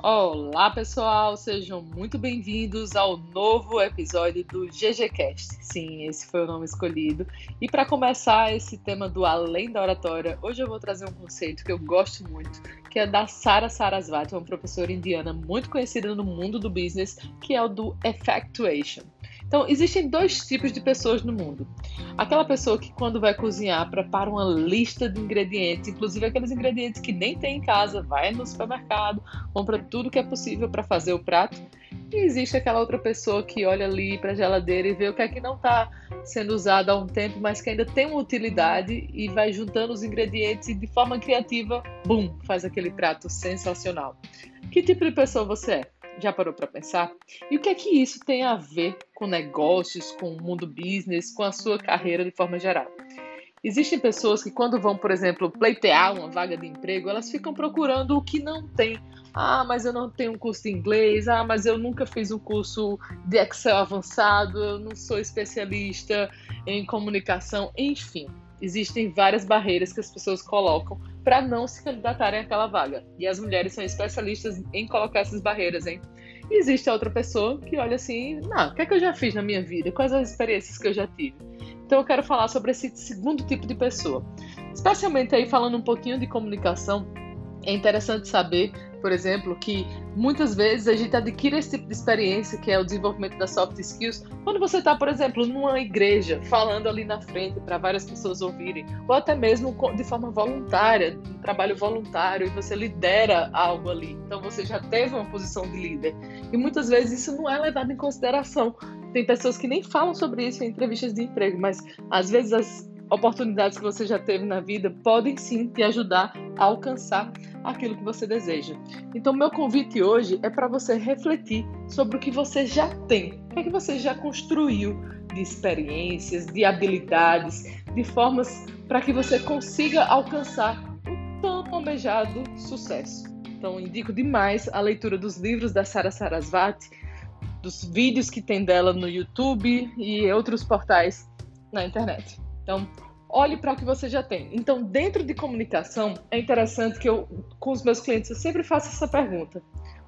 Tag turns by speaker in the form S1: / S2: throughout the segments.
S1: Olá, pessoal, sejam muito bem-vindos ao novo episódio do GGCast. Sim, esse foi o nome escolhido. E para começar esse tema do além da oratória, hoje eu vou trazer um conceito que eu gosto muito, que é da Sara Sarasvati, uma professora indiana muito conhecida no mundo do business, que é o do effectuation. Então, existem dois tipos de pessoas no mundo. Aquela pessoa que, quando vai cozinhar, prepara uma lista de ingredientes, inclusive aqueles ingredientes que nem tem em casa, vai no supermercado, compra tudo que é possível para fazer o prato. E existe aquela outra pessoa que olha ali para a geladeira e vê o que é que não está sendo usado há um tempo, mas que ainda tem uma utilidade e vai juntando os ingredientes e de forma criativa, bum, faz aquele prato sensacional. Que tipo de pessoa você é? Já parou para pensar? E o que é que isso tem a ver com negócios, com o mundo business, com a sua carreira de forma geral? Existem pessoas que, quando vão, por exemplo, pleitear uma vaga de emprego, elas ficam procurando o que não tem. Ah, mas eu não tenho um curso de inglês. Ah, mas eu nunca fiz um curso de Excel avançado. Eu não sou especialista em comunicação. Enfim, existem várias barreiras que as pessoas colocam para não se candidatarem àquela vaga. E as mulheres são especialistas em colocar essas barreiras, hein? E existe a outra pessoa que olha assim, não, o que é que eu já fiz na minha vida? Quais as experiências que eu já tive? Então eu quero falar sobre esse segundo tipo de pessoa. Especialmente aí falando um pouquinho de comunicação, é interessante saber por exemplo, que muitas vezes a gente adquire esse tipo de experiência, que é o desenvolvimento das soft skills, quando você está, por exemplo, numa igreja, falando ali na frente para várias pessoas ouvirem, ou até mesmo de forma voluntária, um trabalho voluntário, e você lidera algo ali. Então você já teve uma posição de líder. E muitas vezes isso não é levado em consideração. Tem pessoas que nem falam sobre isso em entrevistas de emprego, mas às vezes as oportunidades que você já teve na vida podem sim te ajudar a alcançar aquilo que você deseja. Então, meu convite hoje é para você refletir sobre o que você já tem, o que, é você já construiu de experiências, de habilidades, de formas para que você consiga alcançar o tão almejado sucesso. Então, indico demais a leitura dos livros da Sara Sarasvati, dos vídeos que tem dela no YouTube e outros portais na internet. Então, olhe para o que você já tem. Então, dentro de comunicação, é interessante que eu, com os meus clientes, eu sempre faço essa pergunta: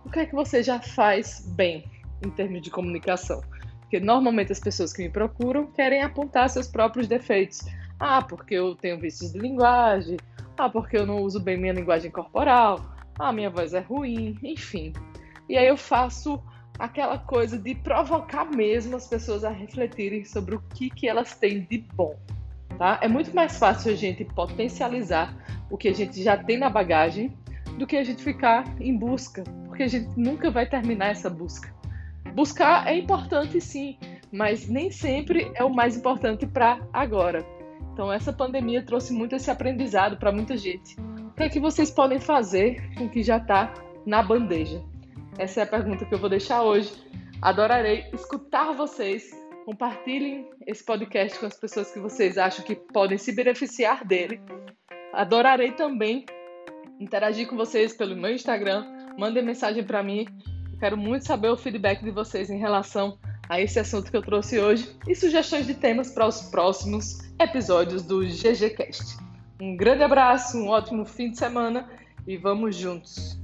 S1: o que é que você já faz bem em termos de comunicação? Porque normalmente as pessoas que me procuram querem apontar seus próprios defeitos. Ah, porque eu tenho vícios de linguagem. Ah, porque eu não uso bem minha linguagem corporal. Ah, minha voz é ruim. Enfim. E aí eu faço aquela coisa de provocar mesmo as pessoas a refletirem sobre o que, que elas têm de bom tá? É muito mais fácil a gente potencializar o que a gente já tem na bagagem do que a gente ficar em busca, porque a gente nunca vai terminar essa busca. Buscar é importante sim, mas nem sempre é o mais importante para agora. Então essa pandemia trouxe muito esse aprendizado para muita gente. O que é que vocês podem fazer com o que já está na bandeja? Essa é a pergunta que eu vou deixar hoje. Adorarei escutar vocês Compartilhem esse podcast com as pessoas que vocês acham que podem se beneficiar dele. Adorarei também interagir com vocês pelo meu Instagram. Mandem mensagem para mim. Quero muito saber o feedback de vocês em relação a esse assunto que eu trouxe hoje e sugestões de temas para os próximos episódios do GGCast. Um grande abraço, um ótimo fim de semana e vamos juntos!